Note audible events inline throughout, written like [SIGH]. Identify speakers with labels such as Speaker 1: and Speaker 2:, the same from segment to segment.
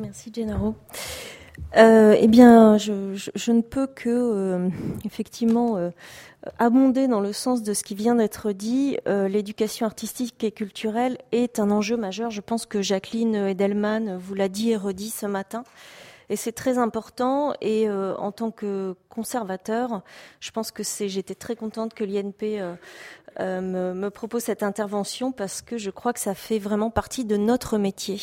Speaker 1: Merci Gennaro. Euh, eh bien, je, je, ne peux que euh, effectivement euh, abonder dans le sens de ce qui vient d'être dit. Euh, l'éducation artistique et culturelle est un enjeu majeur. Je pense que Jacqueline Edelman vous l'a dit et redit ce matin. Et c'est très important. Et euh, en tant que conservateur, je pense que c'est. J'étais très contente que l'INP euh, me, propose cette intervention parce que je crois que ça fait vraiment partie de notre métier.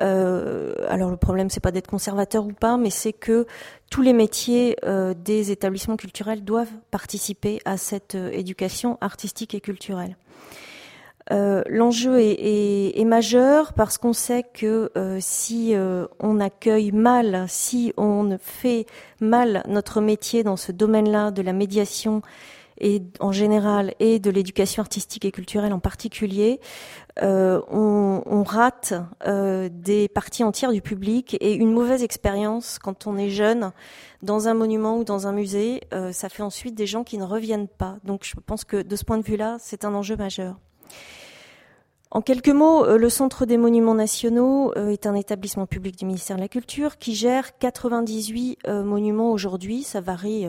Speaker 1: Euh, alors le problème, c'est pas d'être conservateur ou pas, mais c'est que tous les métiers euh, des établissements culturels doivent participer à cette éducation artistique et culturelle. L'enjeu est, majeur parce qu'on sait que si on accueille mal, si on fait mal notre métier dans ce domaine-là de la médiation et en général et de l'éducation artistique et culturelle en particulier, euh, on, on, rate euh, des parties entières du public et une mauvaise expérience quand on est jeune dans un monument ou dans un musée, euh, ça fait ensuite des gens qui ne reviennent pas. Donc je pense que de ce point de vue-là, c'est un enjeu majeur. En quelques mots, euh, le Centre des Monuments Nationaux euh, est un établissement public du ministère de la Culture qui gère 98 euh, monuments aujourd'hui. Ça varie,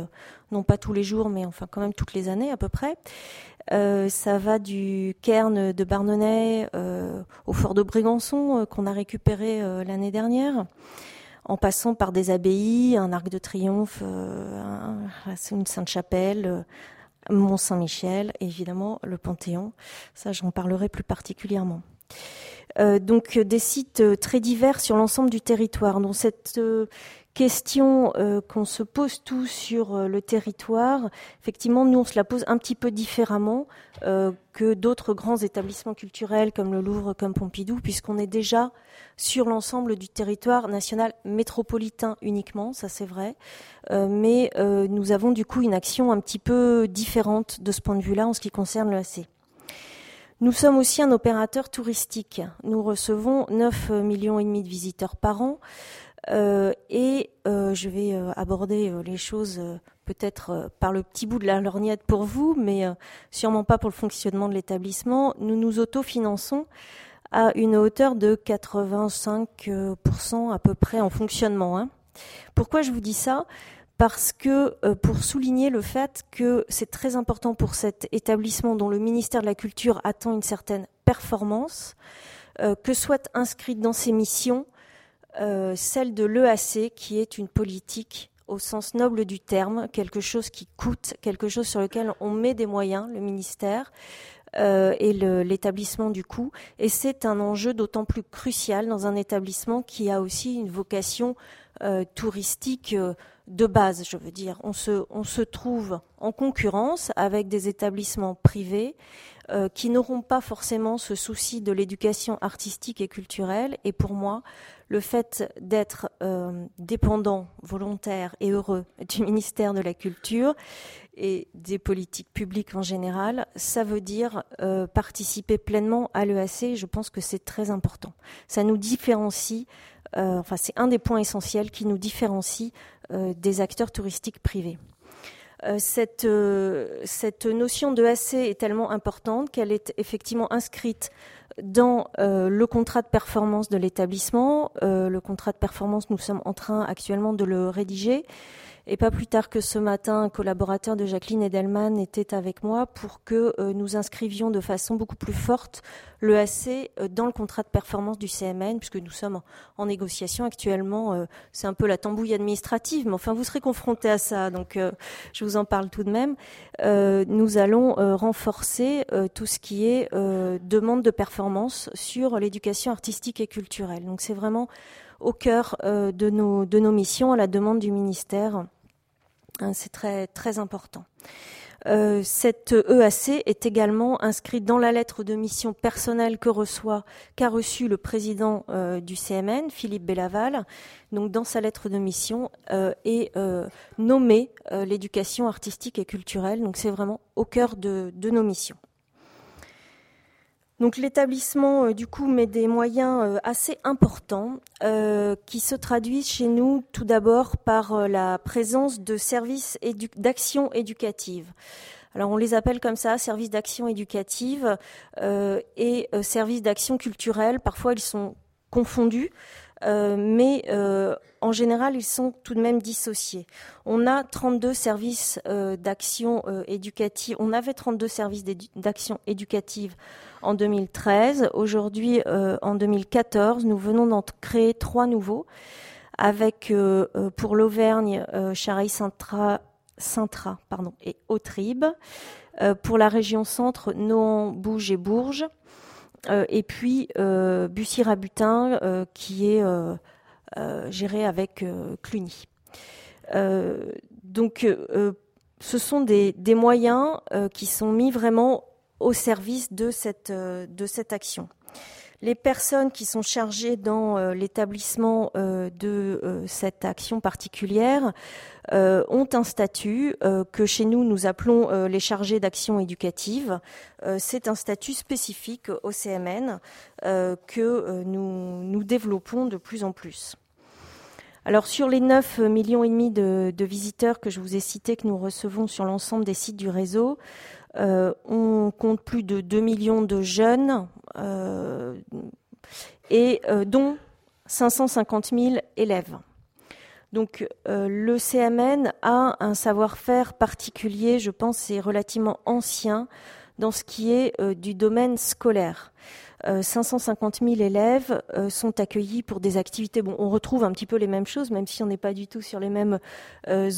Speaker 1: non pas tous les jours, mais enfin quand même toutes les années à peu près. ça va du cairn de Barnenay au fort de Brégançon qu'on a récupéré l'année dernière en passant par des abbayes, un arc de triomphe, une Sainte-Chapelle, Mont-Saint-Michel évidemment le Panthéon. Ça, j'en parlerai plus particulièrement. Euh, donc des sites euh, très divers sur l'ensemble du territoire. Donc cette euh, question euh, qu'on se pose tous sur euh, le territoire, effectivement, nous on se la pose un petit peu différemment euh, que d'autres grands établissements culturels comme le Louvre, comme Pompidou, puisqu'on est déjà sur l'ensemble du territoire national métropolitain uniquement, ça c'est vrai, mais nous avons du coup une action un petit peu différente de ce point de vue-là en ce qui concerne le AC. Nous sommes aussi un opérateur touristique. Nous recevons 9 millions et demi de visiteurs par an. Euh, et euh, je vais euh, aborder les choses peut-être par le petit bout de la lorgnette pour vous, mais sûrement pas pour le fonctionnement de l'établissement. Nous nous autofinançons à une hauteur de 85% à peu près en fonctionnement. Hein. Pourquoi je vous dis ça? Parce que pour souligner le fait que c'est très important pour cet établissement dont le ministère de la Culture attend une certaine performance, que soit inscrite dans ses missions euh, celle de l'EAC, qui est une politique au sens noble du terme, quelque chose qui coûte, quelque chose sur lequel on met des moyens, le ministère euh, et l'établissement du coup. Et c'est un enjeu d'autant plus crucial dans un établissement qui a aussi une vocation euh, touristique euh, de base, je veux dire. On se, on se trouve en concurrence avec des établissements privés euh, qui n'auront pas forcément ce souci de l'éducation artistique et culturelle. Et pour moi, le fait d'être euh, dépendant, volontaire et heureux du [LAUGHS] ministère de la Culture et des politiques publiques en général, ça veut dire euh, participer pleinement à l'EAC. Je pense que c'est très important. Ça nous différencie, enfin c'est un des points essentiels qui nous différencie euh, des acteurs touristiques privés. Euh, cette, euh, cette, notion de AC est tellement importante qu'elle est effectivement inscrite dans euh, le contrat de performance de l'établissement. le contrat de performance, nous sommes en train actuellement de le rédiger. Et pas plus tard que ce matin, un collaborateur de Jacqueline Edelman était avec moi pour que euh, nous inscrivions de façon beaucoup plus forte le AC euh, dans le contrat de performance du CMN, puisque nous sommes en, négociation actuellement. Euh, c'est un peu la tambouille administrative, mais enfin vous serez confrontés à ça, donc je vous en parle tout de même. nous allons renforcer tout ce qui est demande de performance sur l'éducation artistique et culturelle. Donc c'est vraiment au cœur de, nos, de nos missions à la demande du ministère. Hein, c'est très, très important. Euh, cette EAC est également inscrite dans la lettre de mission personnelle que reçoit, qu'a reçu le président euh, du CMN, Philippe Bellaval. Donc, dans sa lettre de mission euh, est euh, nommée euh, l'éducation artistique et culturelle. Donc, c'est vraiment au cœur de nos missions. Donc l'établissement, euh, du coup, met des moyens euh, assez importants euh, qui se traduisent chez nous tout d'abord par la présence de services d'action éducative. Alors on les appelle comme ça, services d'action éducative et services d'action culturelle. Parfois ils sont confondus. Mais en général, ils sont tout de même dissociés. On a 32 services d'action éducative. On avait 32 services d'action éducative en 2013. Aujourd'hui, en 2014, nous venons d'en créer trois nouveaux avec pour l'Auvergne, Charaille-Sintra, Sintra pardon, et Autribes. Euh, pour la région centre, Nohant, Bouge et Bourges. Euh, et puis euh, Bussy-Rabutin qui est géré avec Cluny. donc ce sont des, des moyens qui sont mis vraiment au service de cette, de cette action. Les personnes qui sont chargées dans euh, l'établissement euh, de euh, cette action particulière ont un statut que chez nous nous appelons les chargés d'action éducative. C'est un statut spécifique au CMN que nous, développons de plus en plus. Alors sur les 9 millions et demi de, visiteurs que je vous ai cités que nous recevons sur l'ensemble des sites du réseau, on compte plus de 2 millions de jeunes et euh, dont 550 000 élèves. Donc le CMN a un savoir-faire particulier, je pense, et relativement ancien dans ce qui est du domaine scolaire. 550 000 élèves sont accueillis pour des activités. Bon, on retrouve un petit peu les mêmes choses, même si on n'est pas du tout sur les mêmes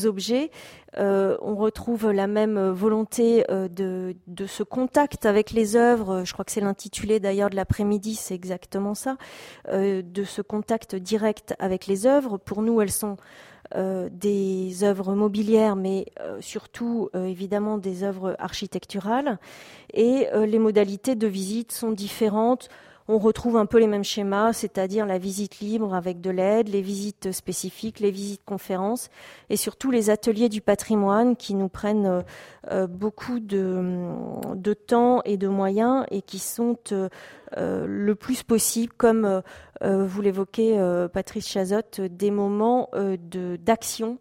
Speaker 1: objets. Euh, on retrouve la même volonté euh, de, ce contact avec les œuvres. Je crois que c'est l'intitulé d'ailleurs de l'après-midi, c'est exactement ça, euh, de ce contact direct avec les œuvres. Pour nous, elles sont des œuvres mobilières, mais surtout évidemment des œuvres architecturales. Et les modalités de visite sont différentes on retrouve un peu les mêmes schémas, c'est-à-dire la visite libre avec de l'aide, les visites spécifiques, les visites conférences et surtout les ateliers du patrimoine qui nous prennent euh, euh, beaucoup de, temps et de moyens et qui sont euh, le plus possible, comme vous l'évoquez Patrice Chazotte, des moments d'action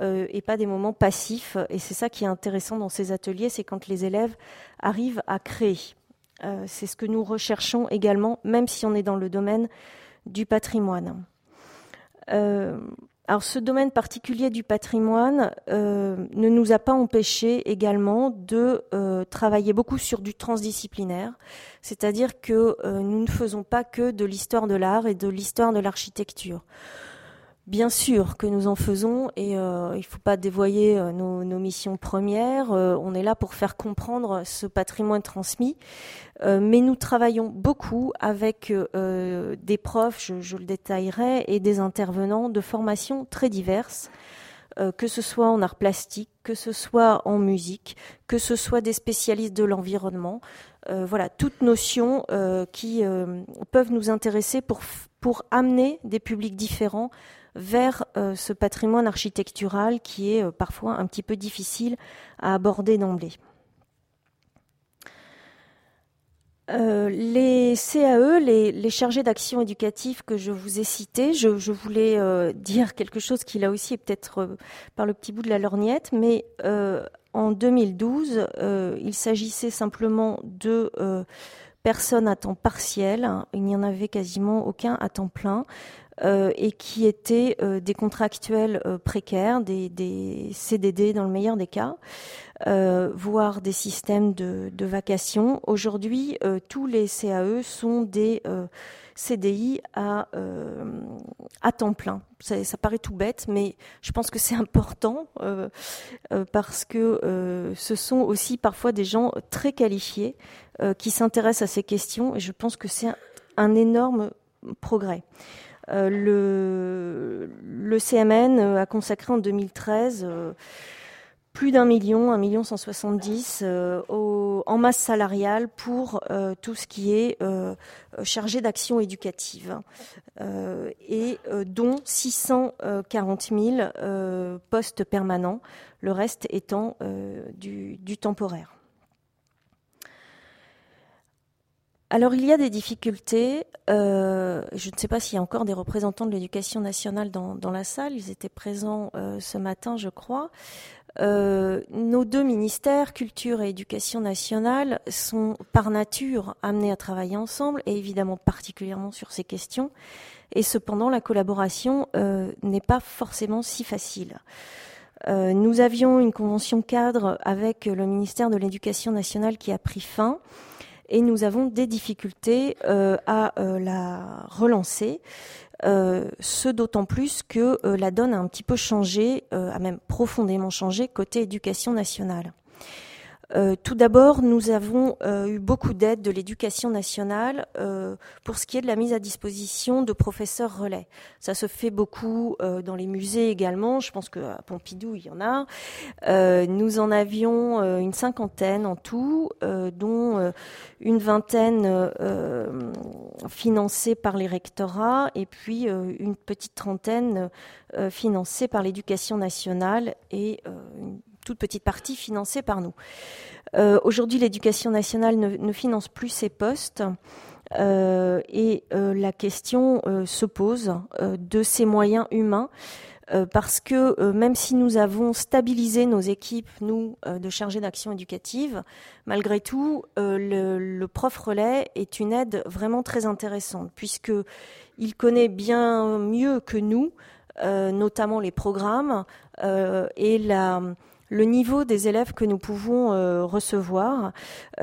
Speaker 1: et pas des moments passifs. Et c'est ça qui est intéressant dans ces ateliers, c'est quand les élèves arrivent à créer. Euh, c'est ce que nous recherchons également, même si on est dans le domaine du patrimoine. Euh, alors ce domaine particulier du patrimoine euh, ne nous a pas empêché également de travailler beaucoup sur du transdisciplinaire, c'est-à-dire que nous ne faisons pas que de l'histoire de l'art et de l'histoire de l'architecture. Bien sûr que nous en faisons et euh, il ne faut pas dévoyer euh, nos, missions premières. Euh, on est là pour faire comprendre ce patrimoine transmis. mais nous travaillons beaucoup avec des profs, je, le détaillerai, et des intervenants de formations très diverses, que ce soit en art plastique, que ce soit en musique, que ce soit des spécialistes de l'environnement. voilà, toutes notions qui peuvent nous intéresser pour, pour amener des publics différents vers euh, ce patrimoine architectural qui est euh, parfois un petit peu difficile à aborder d'emblée. Euh, les CAE, les, chargés d'action éducative que je vous ai cités, je, voulais dire quelque chose qui là aussi est peut-être par le petit bout de la lorgnette, mais en 2012, il s'agissait simplement de personnes à temps partiel, il n'y en avait quasiment aucun à temps plein, et qui étaient euh, des contractuels euh, précaires, des, CDD dans le meilleur des cas, voire des systèmes de, de vacation. Aujourd'hui, tous les CAE sont des CDI à, temps plein. Ça, paraît tout bête, mais je pense que c'est important parce que ce sont aussi parfois des gens très qualifiés qui s'intéressent à ces questions et je pense que c'est un énorme progrès. Euh, le, CMN euh, a consacré en 2013 euh, plus d'un million, un million cent soixante-dix en masse salariale pour tout ce qui est chargé d'action éducative et dont 640 000 postes permanents, le reste étant du temporaire. Alors il y a des difficultés. Euh, je ne sais pas s'il y a encore des représentants de l'éducation nationale dans, la salle. Ils étaient présents euh, ce matin, je crois. nos deux ministères, culture et éducation nationale, sont par nature amenés à travailler ensemble et évidemment particulièrement sur ces questions. Et cependant, la collaboration n'est pas forcément si facile. nous avions une convention cadre avec le ministère de l'Éducation nationale qui a pris fin et nous avons des difficultés euh, à euh, la relancer. Euh, ce d'autant plus que la donne a un petit peu changé, a même profondément changé côté éducation nationale. Euh, tout d'abord, nous avons euh, eu beaucoup d'aide de l'éducation nationale euh, pour ce qui est de la mise à disposition de professeurs relais. Ça se fait beaucoup dans les musées également. Je pense qu'à Pompidou, il y en a. nous en avions une cinquantaine en tout, dont une vingtaine financée par les rectorats et puis une petite trentaine financée par l'éducation nationale et toute petite partie financée par nous. Euh, aujourd'hui, l'éducation nationale ne, finance plus ces postes. Euh, et euh, la question se pose de ces moyens humains parce que même si nous avons stabilisé nos équipes, nous, de chargés d'action éducative, malgré tout, le, le, prof relais est une aide vraiment très intéressante, puisque il connaît bien mieux que nous, notamment les programmes et la, le niveau des élèves que nous pouvons euh, recevoir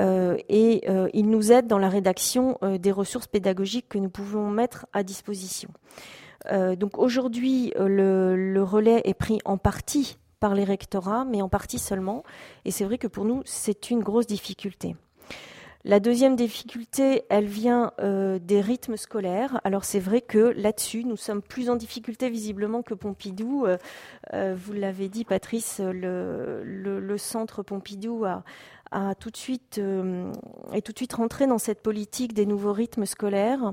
Speaker 1: euh, et euh, il nous aide dans la rédaction des ressources pédagogiques que nous pouvons mettre à disposition. donc aujourd'hui, le, relais est pris en partie par les rectorats, mais en partie seulement. Et c'est vrai que pour nous, c'est une grosse difficulté. La deuxième difficulté, elle vient euh, des rythmes scolaires. Alors c'est vrai que là-dessus, nous sommes plus en difficulté visiblement que Pompidou. Euh, euh, vous l'avez dit, Patrice, le, centre Pompidou a, tout de suite est tout de suite rentré dans cette politique des nouveaux rythmes scolaires.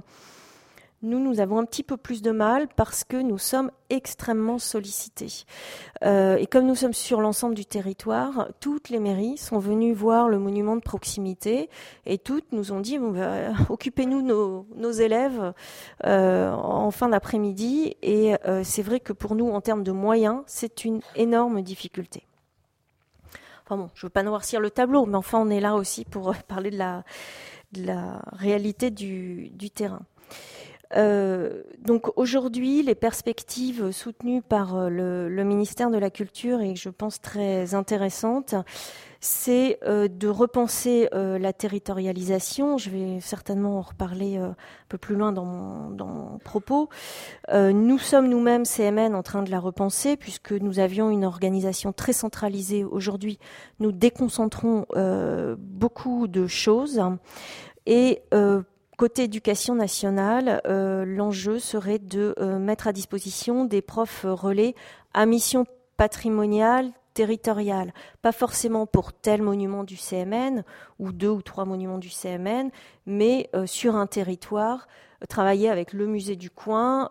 Speaker 1: Nous, nous avons un petit peu plus de mal parce que nous sommes extrêmement sollicités. Euh, et comme nous sommes sur l'ensemble du territoire, toutes les mairies sont venues voir le monument de proximité et toutes nous ont dit bah, [LAUGHS] occupez-nous nos, élèves euh, en fin d'après-midi. Et euh, c'est vrai que pour nous, en termes de moyens, c'est une énorme difficulté. Enfin bon, je ne veux pas noircir le tableau, mais enfin, on est là aussi pour [LAUGHS] parler de la, réalité du terrain. Euh, donc aujourd'hui, les perspectives soutenues par euh, le, ministère de la Culture et je pense très intéressantes, c'est euh, de repenser la territorialisation. Je vais certainement en reparler un peu plus loin dans mon, propos. nous sommes nous-mêmes CMN en train de la repenser puisque nous avions une organisation très centralisée. Aujourd'hui, nous déconcentrons beaucoup de choses et Côté éducation nationale, euh, l'enjeu serait de euh, mettre à disposition des profs relais à mission patrimoniale territoriale, pas forcément pour tel monument du CMN ou deux ou trois monuments du CMN, mais euh, sur un territoire, travailler avec le musée du coin,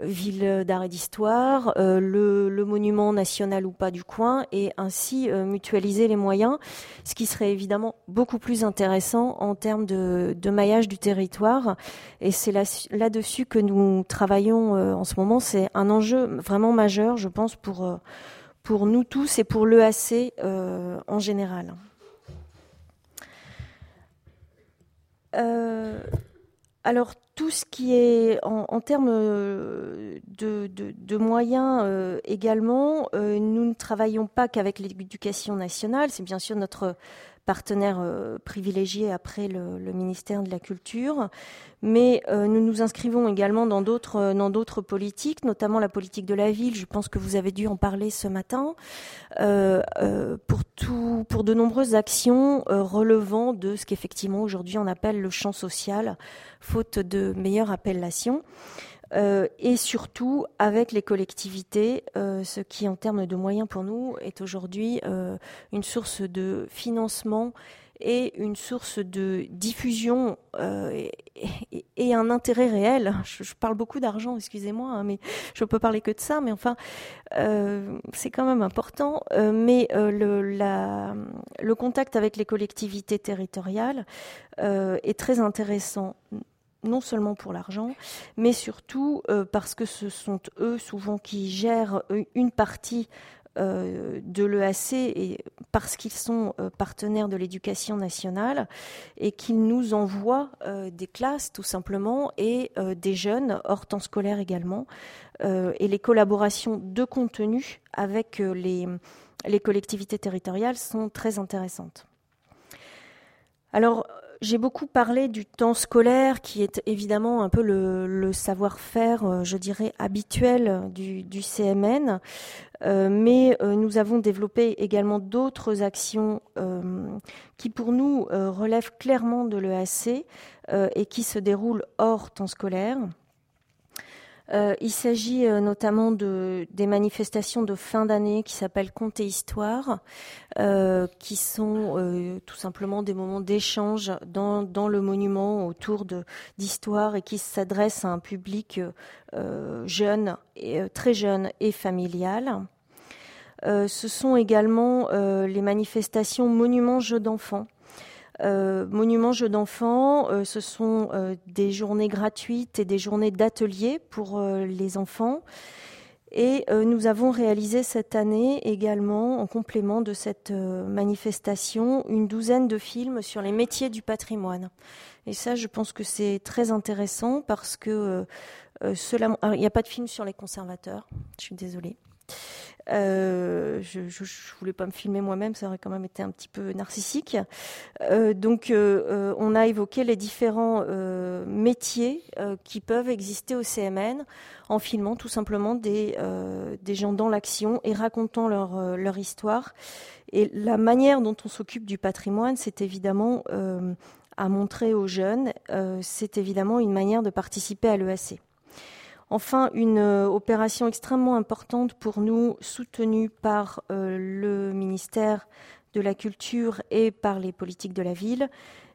Speaker 1: ville d'art et d'histoire, euh, le, monument national ou pas du coin, et ainsi euh, mutualiser les moyens, ce qui serait évidemment beaucoup plus intéressant en termes de, maillage du territoire. Et c'est là-dessus que nous travaillons euh, en ce moment. C'est un enjeu vraiment majeur, je pense, pour, pour nous tous et pour l'EAC en général. Alors tout ce qui est en, termes euh, de, moyens euh, également, euh, nous ne travaillons pas qu'avec l'éducation nationale, c'est bien sûr notre partenaire euh, privilégié après le, ministère de la Culture. Mais euh, nous nous inscrivons également dans d'autres euh, dans d'autres politiques, notamment la politique de la ville. Je pense que vous avez dû en parler ce matin pour tout pour de nombreuses actions relevant de ce qu'effectivement aujourd'hui on appelle le champ social, faute de meilleure appellation. Euh, et surtout avec les collectivités, euh, ce qui en termes de moyens pour nous est aujourd'hui euh, une source de financement et une source de diffusion et, un intérêt réel. Je, parle beaucoup d'argent, excusez-moi, hein, mais je peux parler que de ça, mais enfin, c'est quand même important. mais le, le, contact avec les collectivités territoriales est très intéressant non seulement pour l'argent, mais surtout euh, parce que ce sont eux souvent qui gèrent euh, une partie de l'EAC et parce qu'ils sont partenaires de l'éducation nationale et qu'ils nous envoient des classes tout simplement et des jeunes hors temps scolaire également et les collaborations de contenu avec les, les collectivités territoriales sont très intéressantes. Alors, j'ai beaucoup parlé du temps scolaire, qui est évidemment un peu le, savoir-faire, euh, je dirais, habituel du, CMN, euh, mais euh, nous avons développé également d'autres actions qui, pour nous, relèvent clairement de l'EAC et qui se déroulent hors temps scolaire. Euh, il s'agit euh, notamment de, des manifestations de fin d'année qui s'appellent Contes et Histoire, euh, qui sont tout simplement des moments d'échange dans, dans, le monument autour d'histoire et qui s'adressent à un public jeune, et, très jeune et familial. ce sont également les manifestations Monuments Jeux d'enfants euh, Monuments Jeux d'enfants, euh, ce sont euh, des journées gratuites et des journées d'ateliers pour les enfants. Et nous avons réalisé cette année également, en complément de cette manifestation, une douzaine de films sur les métiers du patrimoine. Et ça, je pense que c'est très intéressant parce que il n'y a pas de film sur les conservateurs. Je suis désolée. Euh, je, ne voulais pas me filmer moi-même, ça aurait quand même été un petit peu narcissique. Euh, donc, euh, on a évoqué les différents métiers qui peuvent exister au CMN en filmant tout simplement des, gens dans l'action et racontant leur, leur histoire. Et la manière dont on s'occupe du patrimoine, c'est évidemment à montrer aux jeunes, c'est évidemment une manière de participer à l'EAC. Enfin, une euh, opération extrêmement importante pour nous, soutenue par euh, le ministère de la Culture et par les politiques de la ville,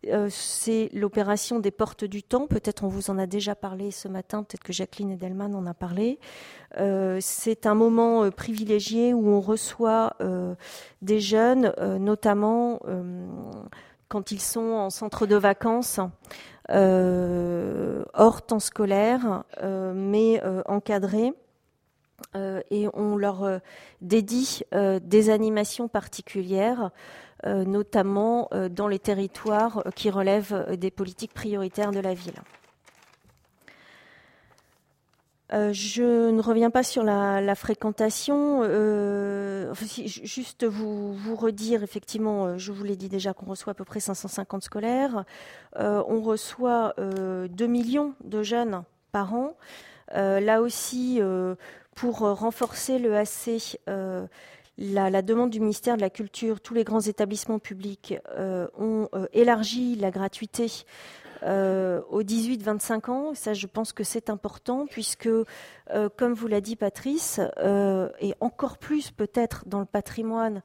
Speaker 1: euh, c'est l'opération des portes du temps. Peut-être on vous en a déjà parlé ce matin, peut-être que Jacqueline Edelman en a parlé. c'est un moment privilégié où on reçoit des jeunes, notamment quand ils sont en centre de vacances, hors temps scolaire, euh, mais euh, encadrés. et on leur dédie des animations particulières, notamment dans les territoires qui relèvent des politiques prioritaires de la ville. Euh, je ne reviens pas sur la, fréquentation. Euh, juste vous, redire, effectivement, euh, je vous l'ai dit déjà qu'on reçoit à peu près 550 scolaires. on reçoit 2 millions de jeunes par an. là aussi, pour renforcer le AC, la, demande du ministère de la Culture, tous les grands établissements publics ont élargi la gratuité euh, aux 18-25 ans. Ça, je pense que c'est important puisque, euh, comme vous l'a dit Patrice, euh, et encore plus peut-être dans le patrimoine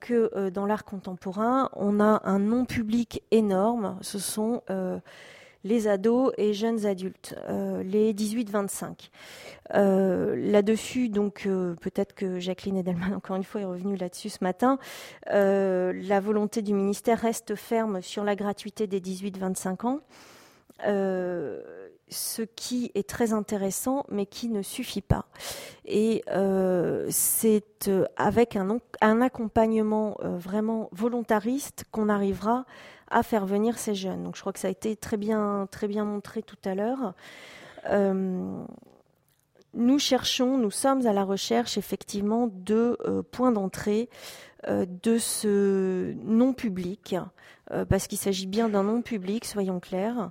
Speaker 1: que dans l'art contemporain, on a un non-public énorme. Ce sont les ados et jeunes adultes, euh, les 18-25. Euh, là-dessus, donc euh, peut-être que Jacqueline Edelman, [LAUGHS] encore une fois, est revenue là-dessus ce matin. la volonté du ministère reste ferme sur la gratuité des 18-25 ans. Ce qui est très intéressant, mais qui ne suffit pas. Et c'est avec un, accompagnement vraiment volontariste qu'on arrivera à faire venir ces jeunes. Donc je crois que ça a été très bien, très bien montré tout à l'heure. Euh, nous cherchons, nous sommes à la recherche effectivement de euh, points d'entrée euh, de ce non public, parce qu'il s'agit bien d'un non public, soyons clairs.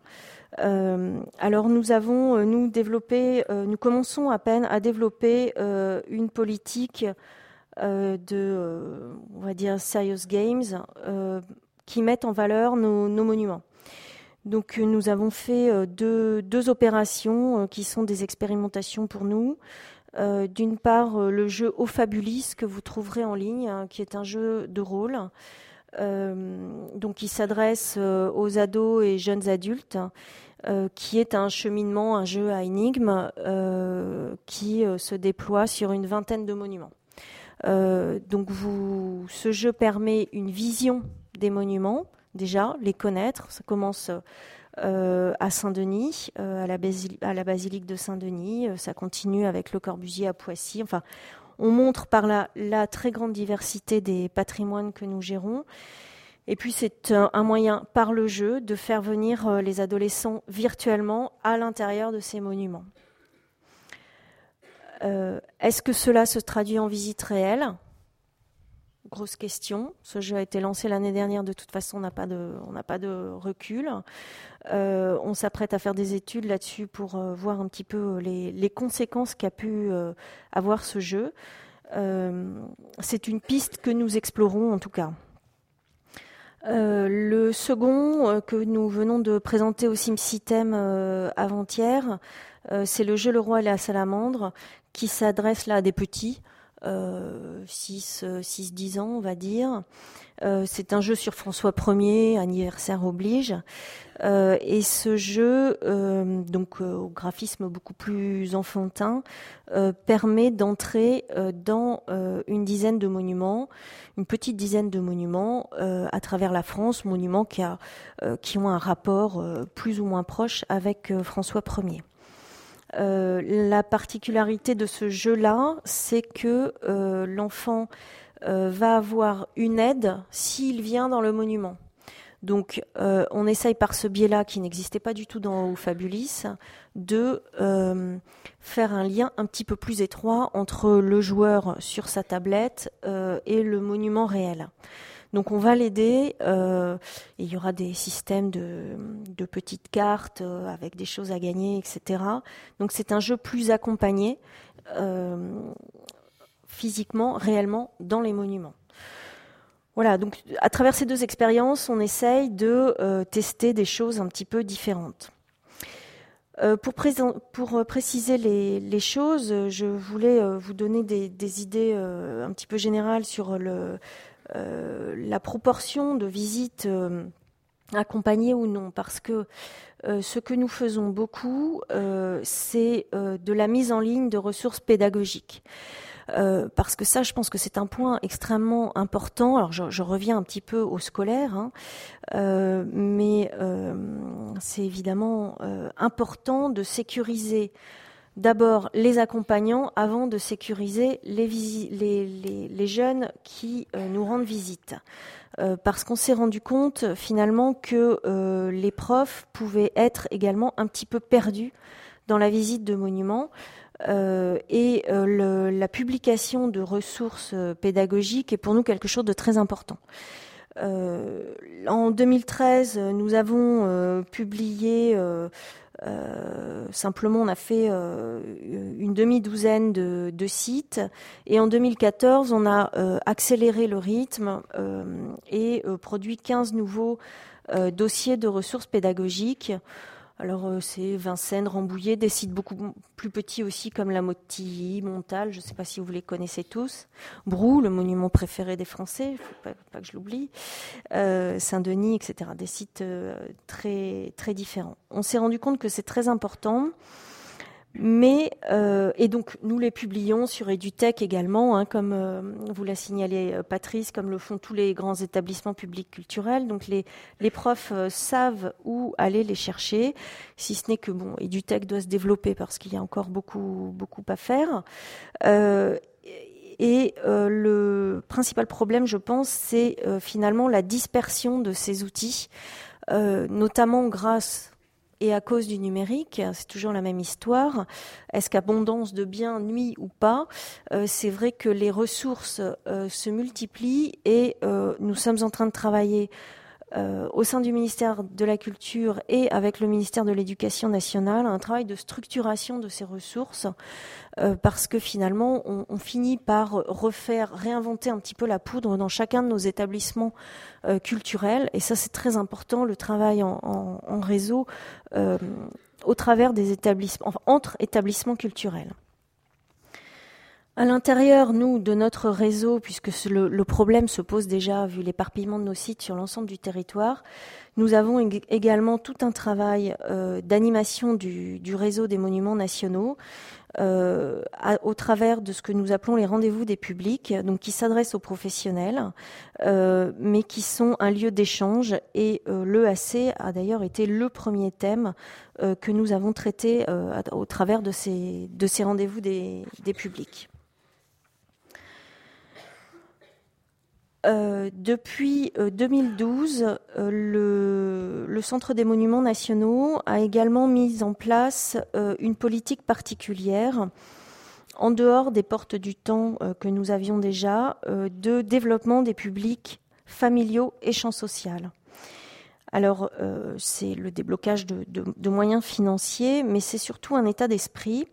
Speaker 1: Alors nous avons, nous développé, nous commençons à peine à développer une politique de, on va dire, serious games qui mettent en valeur nos, monuments. Donc euh, nous avons fait euh, deux, opérations euh, qui sont des expérimentations pour nous. D'une part, le jeu Au Fabulis que vous trouverez en ligne, hein, qui est un jeu de rôle, donc qui s'adresse aux ados et jeunes adultes, qui est un cheminement, un jeu à énigmes qui se déploie sur une vingtaine de monuments. donc vous, ce jeu permet une vision des monuments, déjà, les connaître. Ça commence euh, à Saint-Denis, euh, à, la basilique de Saint-Denis. Euh, ça continue avec Le Corbusier à Poissy. Enfin, on montre par là la très grande diversité des patrimoines que nous gérons. Et puis c'est un moyen par le jeu de faire venir euh, les adolescents virtuellement à l'intérieur de ces monuments. Euh, est-ce que cela se traduit en visite réelle? Grosse question. Ce jeu a été lancé l'année dernière. De toute façon, on n'a pas de, recul. Euh, on s'apprête à faire des études là-dessus pour voir un petit peu les, les conséquences qu'a pu avoir ce jeu. c'est une piste que nous explorons en tout cas. Euh, le second euh, que nous venons de présenter au SimSystem euh, avant-hier, c'est le jeu Le Roi et la Salamandre, qui s'adresse là à des petits, 6-10 ans on va dire. c'est un jeu sur François Ier, anniversaire oblige. Euh, et ce jeu, euh, donc euh, au graphisme beaucoup plus enfantin, permet d'entrer dans une dizaine de monuments, une petite dizaine de monuments à travers la France, monuments qui ont un rapport plus ou moins proche avec François Ier. La particularité de ce jeu-là, c'est que l'enfant va avoir une aide s'il vient dans le monument. Donc, euh, on essaye par ce biais-là, qui n'existait pas du tout dans Fabulis, de euh, faire un lien un petit peu plus étroit entre le joueur sur sa tablette euh, et le monument réel. Donc, on va l'aider. il y aura des systèmes de, petites cartes avec des choses à gagner, etc. Donc, c'est un jeu plus accompagné physiquement, réellement, dans les monuments. Voilà, donc à travers ces deux expériences, on essaye de euh, tester des choses un petit peu différentes. Euh, pour, euh, préciser les, choses, je voulais vous donner des, idées un petit peu générales sur le, la proportion de visites accompagnées ou non, parce que ce que nous faisons beaucoup, c'est de la mise en ligne de ressources pédagogiques. Euh, parce que ça, je pense que c'est un point extrêmement important. Alors, je, reviens un petit peu au scolaire, hein, euh, mais euh, c'est évidemment important de sécuriser d'abord les accompagnants avant de sécuriser les, jeunes qui nous rendent visite. parce qu'on s'est rendu compte finalement que les profs pouvaient être également un petit peu perdus dans la visite de monuments. Euh, et euh, la publication de ressources euh, pédagogiques est pour nous quelque chose de très important. en 2013, nous avons publié simplement, on a fait une demi-douzaine de, sites. Et en 2014, on a accéléré le rythme et produit 15 nouveaux dossiers de ressources pédagogiques. Alors euh, c'est Vincennes, Rambouillet, des sites beaucoup plus petits aussi comme la Motilly, Montal, je ne sais pas si vous les connaissez tous, Brou, le monument préféré des Français, faut pas, pas, que je l'oublie, euh, Saint-Denis, etc. Des sites euh, très très différents. On s'est rendu compte que c'est très important mais euh, et donc nous les publions sur EduTech également, hein, comme euh, vous l'a signalé euh, Patrice, comme le font tous les grands établissements publics culturels. Donc les, les profs savent où aller les chercher, si ce n'est que bon, EduTech doit se développer parce qu'il y a encore beaucoup beaucoup à faire. et le principal problème, je pense, c'est finalement la dispersion de ces outils, notamment grâce et à cause du numérique, c'est toujours la même histoire. Est-ce qu'abondance de biens nuit ou pas? Euh, C'est vrai que les ressources euh, se multiplient et euh, nous sommes en train de travailler euh, au sein du ministère de la Culture et avec le ministère de l'Éducation nationale un travail de structuration de ces ressources euh, parce que finalement on, finit par refaire, réinventer un petit peu la poudre dans chacun de nos établissements euh, culturels et ça c'est très important le travail en, réseau au travers des établissements, entre établissements culturels. À l'intérieur, nous, de notre réseau, puisque le, problème se pose déjà vu l'éparpillement de nos sites sur l'ensemble du territoire, nous avons également tout un travail euh, d'animation du, réseau des monuments nationaux euh, au travers de ce que nous appelons les rendez-vous des publics, donc qui s'adressent aux professionnels, euh, mais qui sont un lieu d'échange. Et l'EAC a d'ailleurs été le premier thème que nous avons traité au travers de ces, de ces rendez-vous des publics. Depuis 2012, le, Centre des monuments nationaux a également mis en place une politique particulière en dehors des portes du temps que nous avions déjà, de développement des publics familiaux et champs social. Alors, euh, c'est le déblocage de, moyens financiers, mais c'est surtout un état d'esprit.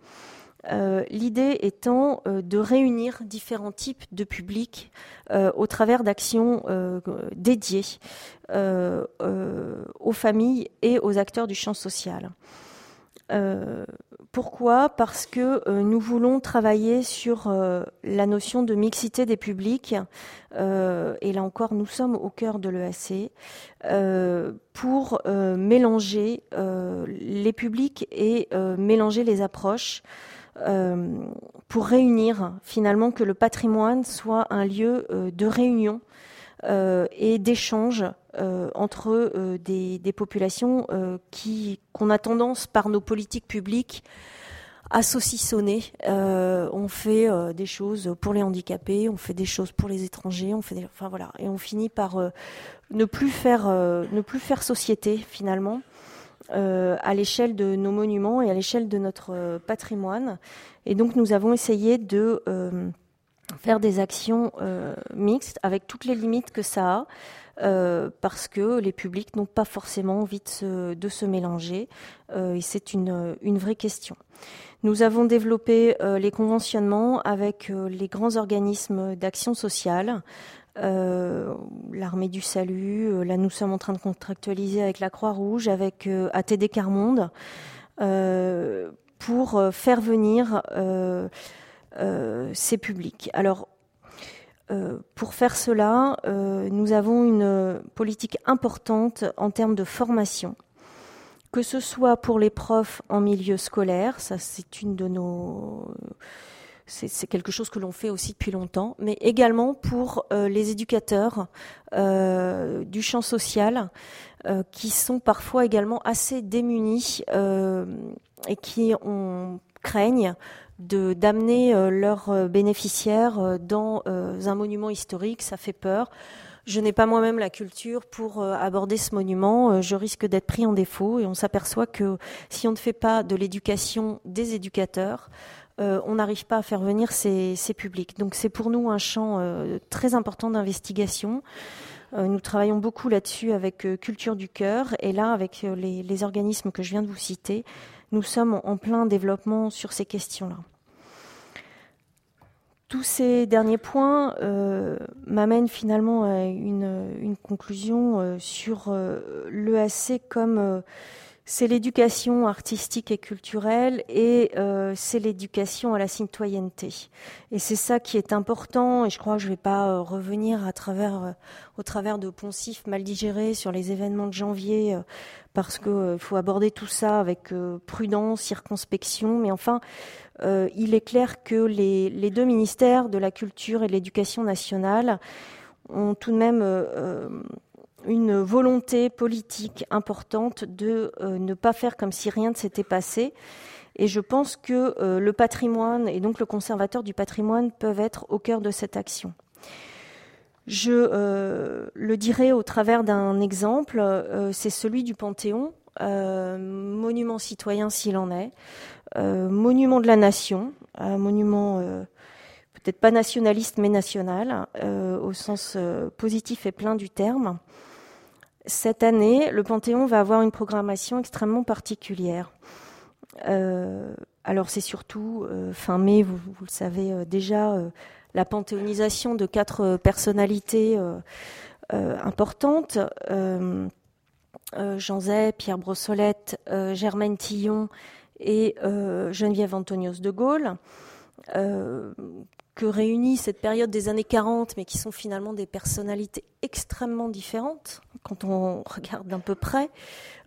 Speaker 1: Euh, l'idée étant euh, de réunir différents types de publics au travers d'actions dédiées aux familles et aux acteurs du champ social. Pourquoi? Parce que euh, nous voulons travailler sur euh, la notion de mixité des publics, euh, et là encore nous sommes au cœur de l'EAC, pour mélanger les publics et mélanger les approches. Pour réunir finalement que le patrimoine soit un lieu de réunion et d'échange entre des, populations qui qu'on a tendance par nos politiques publiques à saucissonner. Euh, on fait euh, des choses pour les handicapés, on fait des choses pour les étrangers, on fait, des, enfin voilà, et on finit par euh, ne plus faire, ne plus faire société finalement. À l'échelle de nos monuments et à l'échelle de notre patrimoine. Et donc nous avons essayé de faire des actions mixtes avec toutes les limites que ça a. Euh, parce que les publics n'ont pas forcément envie de se, mélanger, euh, et c'est une, vraie question. Nous avons développé euh, les conventionnements avec les grands organismes d'action sociale, l'armée du salut, là nous sommes en train de contractualiser avec la Croix-Rouge, avec ATD Carmonde, pour faire venir ces publics. Alors euh, pour faire cela, euh, nous avons une politique importante en termes de formation, que ce soit pour les profs en milieu scolaire, ça c'est une de nos c'est quelque chose que l'on fait aussi depuis longtemps, mais également pour euh, les éducateurs du champ social, qui sont parfois également assez démunis et qui ont, craignent d'amener euh, leurs euh, bénéficiaires euh, dans un monument historique, ça fait peur. Je n'ai pas moi-même la culture pour aborder ce monument. Je risque d'être pris en défaut et on s'aperçoit que si on ne fait pas de l'éducation des éducateurs, on n'arrive pas à faire venir ces, publics. Donc c'est pour nous un champ très important d'investigation. nous travaillons beaucoup là-dessus avec Culture du Cœur et là avec les organismes que je viens de vous citer nous sommes en plein développement sur ces questions-là. Tous ces derniers points euh, m'amènent finalement à une, conclusion euh, sur euh, l'EAC comme c'est l'éducation artistique et culturelle et euh, c'est l'éducation à la citoyenneté. Et c'est ça qui est important. Et je crois que je ne vais pas euh, revenir euh, au travers de poncifs mal digérés sur les événements de janvier, parce qu'il faut aborder tout ça avec prudence, circonspection. Mais enfin, il est clair que les, deux ministères de la culture et de l'éducation nationale ont tout de même une volonté politique importante de euh, ne pas faire comme si rien ne s'était passé. Et je pense que euh, le patrimoine et donc le conservateur du patrimoine peuvent être au cœur de cette action. Je euh, le dirai au travers d'un exemple, c'est celui du Panthéon, monument citoyen s'il en est, monument de la nation, monument peut-être pas nationaliste mais national, au sens positif et plein du terme. Cette année, le Panthéon va avoir une programmation extrêmement particulière. Euh, alors c'est surtout euh, fin mai, vous, le savez euh, déjà, la panthéonisation de quatre personnalités importantes. Jean Zay, Pierre Brossolette, Germaine Tillon et Geneviève Antonios de Gaulle que réunit cette période des années 40, mais qui sont finalement des personnalités extrêmement différentes quand on regarde d'un peu près,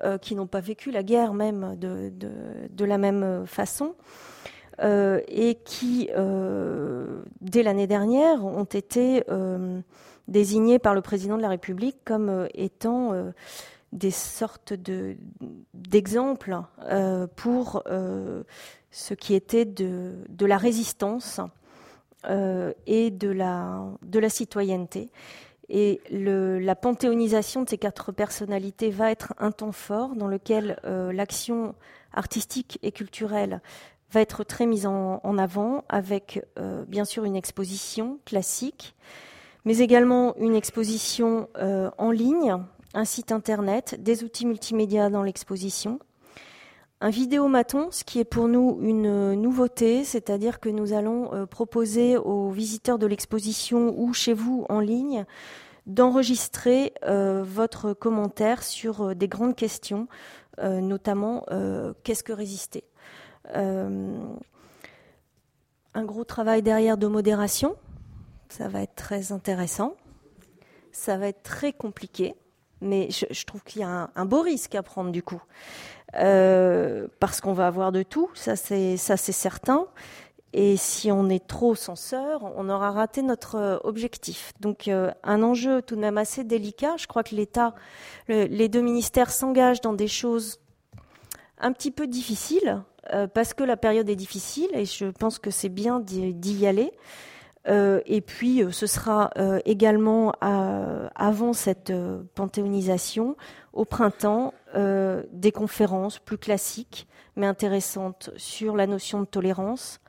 Speaker 1: euh, qui n'ont pas vécu la guerre même de, la même façon, euh, et qui, euh, dès l'année dernière, ont été désignés par le président de la République comme étant des sortes d'exemples pour ce qui était de, la résistance et de la citoyenneté. Et la panthéonisation de ces quatre personnalités va être un temps fort dans lequel l'action artistique et culturelle va être très mise en, avant avec bien sûr une exposition classique, mais également une exposition en ligne, un site internet, des outils multimédia dans l'exposition, un vidéomaton, ce qui est pour nous une nouveauté, c'est-à-dire que nous allons euh, proposer aux visiteurs de l'exposition ou chez vous en ligne d'enregistrer euh, votre commentaire sur euh, des grandes questions, notamment qu'est-ce que résister? Un gros travail derrière de modération, ça va être très intéressant, ça va être très compliqué, mais je, trouve qu'il y a un, beau risque à prendre du coup. Euh, parce qu'on va avoir de tout, ça c'est ça c'est certain. Et si on est trop censeur, on aura raté notre euh, objectif. Donc euh, un enjeu tout de même assez délicat. Je crois que l'État, les deux ministères s'engagent dans des choses un petit peu difficiles parce que la période est difficile et je pense que c'est bien d'y aller. Euh, et puis, euh, ce sera euh, également avant cette panthéonisation, au printemps, des conférences plus classiques, mais intéressantes sur la notion de tolérance.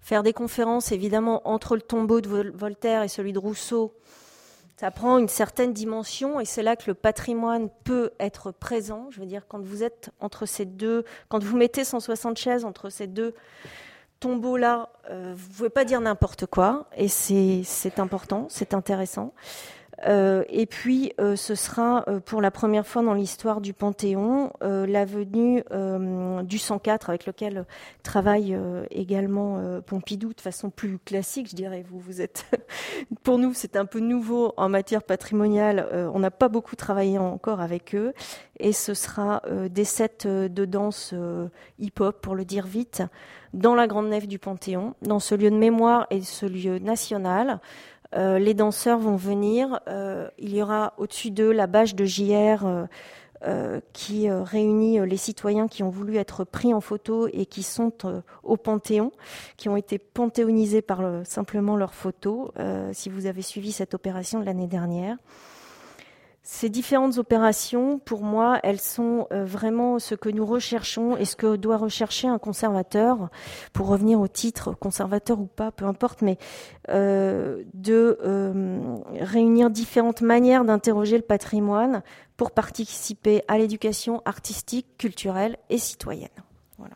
Speaker 1: Faire des conférences, évidemment, entre le tombeau de Voltaire et celui de Rousseau, ça prend une certaine dimension et c'est là que le patrimoine peut être présent. Je veux dire, quand vous êtes entre ces deux, quand vous mettez 160 chaises entre ces deux tombeau-là, euh, vous pouvez pas dire n'importe quoi, et c'est important, c'est intéressant. Euh, et puis, euh, ce sera pour la première fois dans l'histoire du Panthéon la venue du 104, avec lequel travaille également Pompidou de façon plus classique, je dirais. Vous, vous êtes, [LAUGHS] pour nous, c'est un peu nouveau en matière patrimoniale. on n'a pas beaucoup travaillé encore avec eux, et ce sera des sets de danse hip-hop, pour le dire vite dans la grande nef du Panthéon, dans ce lieu de mémoire et ce lieu national. Euh, les danseurs vont venir. Euh, il y aura au-dessus d'eux la bâche de JR euh, qui réunit les citoyens qui ont voulu être pris en photo et qui sont au Panthéon, qui ont été panthéonisés par simplement leurs photos, si vous avez suivi cette opération de l'année dernière. Ces différentes opérations, pour moi, elles sont euh, vraiment ce que nous recherchons et ce que doit rechercher un conservateur, pour revenir au titre, conservateur ou pas, peu importe, mais euh, de euh, réunir différentes manières d'interroger le patrimoine pour participer à l'éducation artistique, culturelle et citoyenne. Voilà.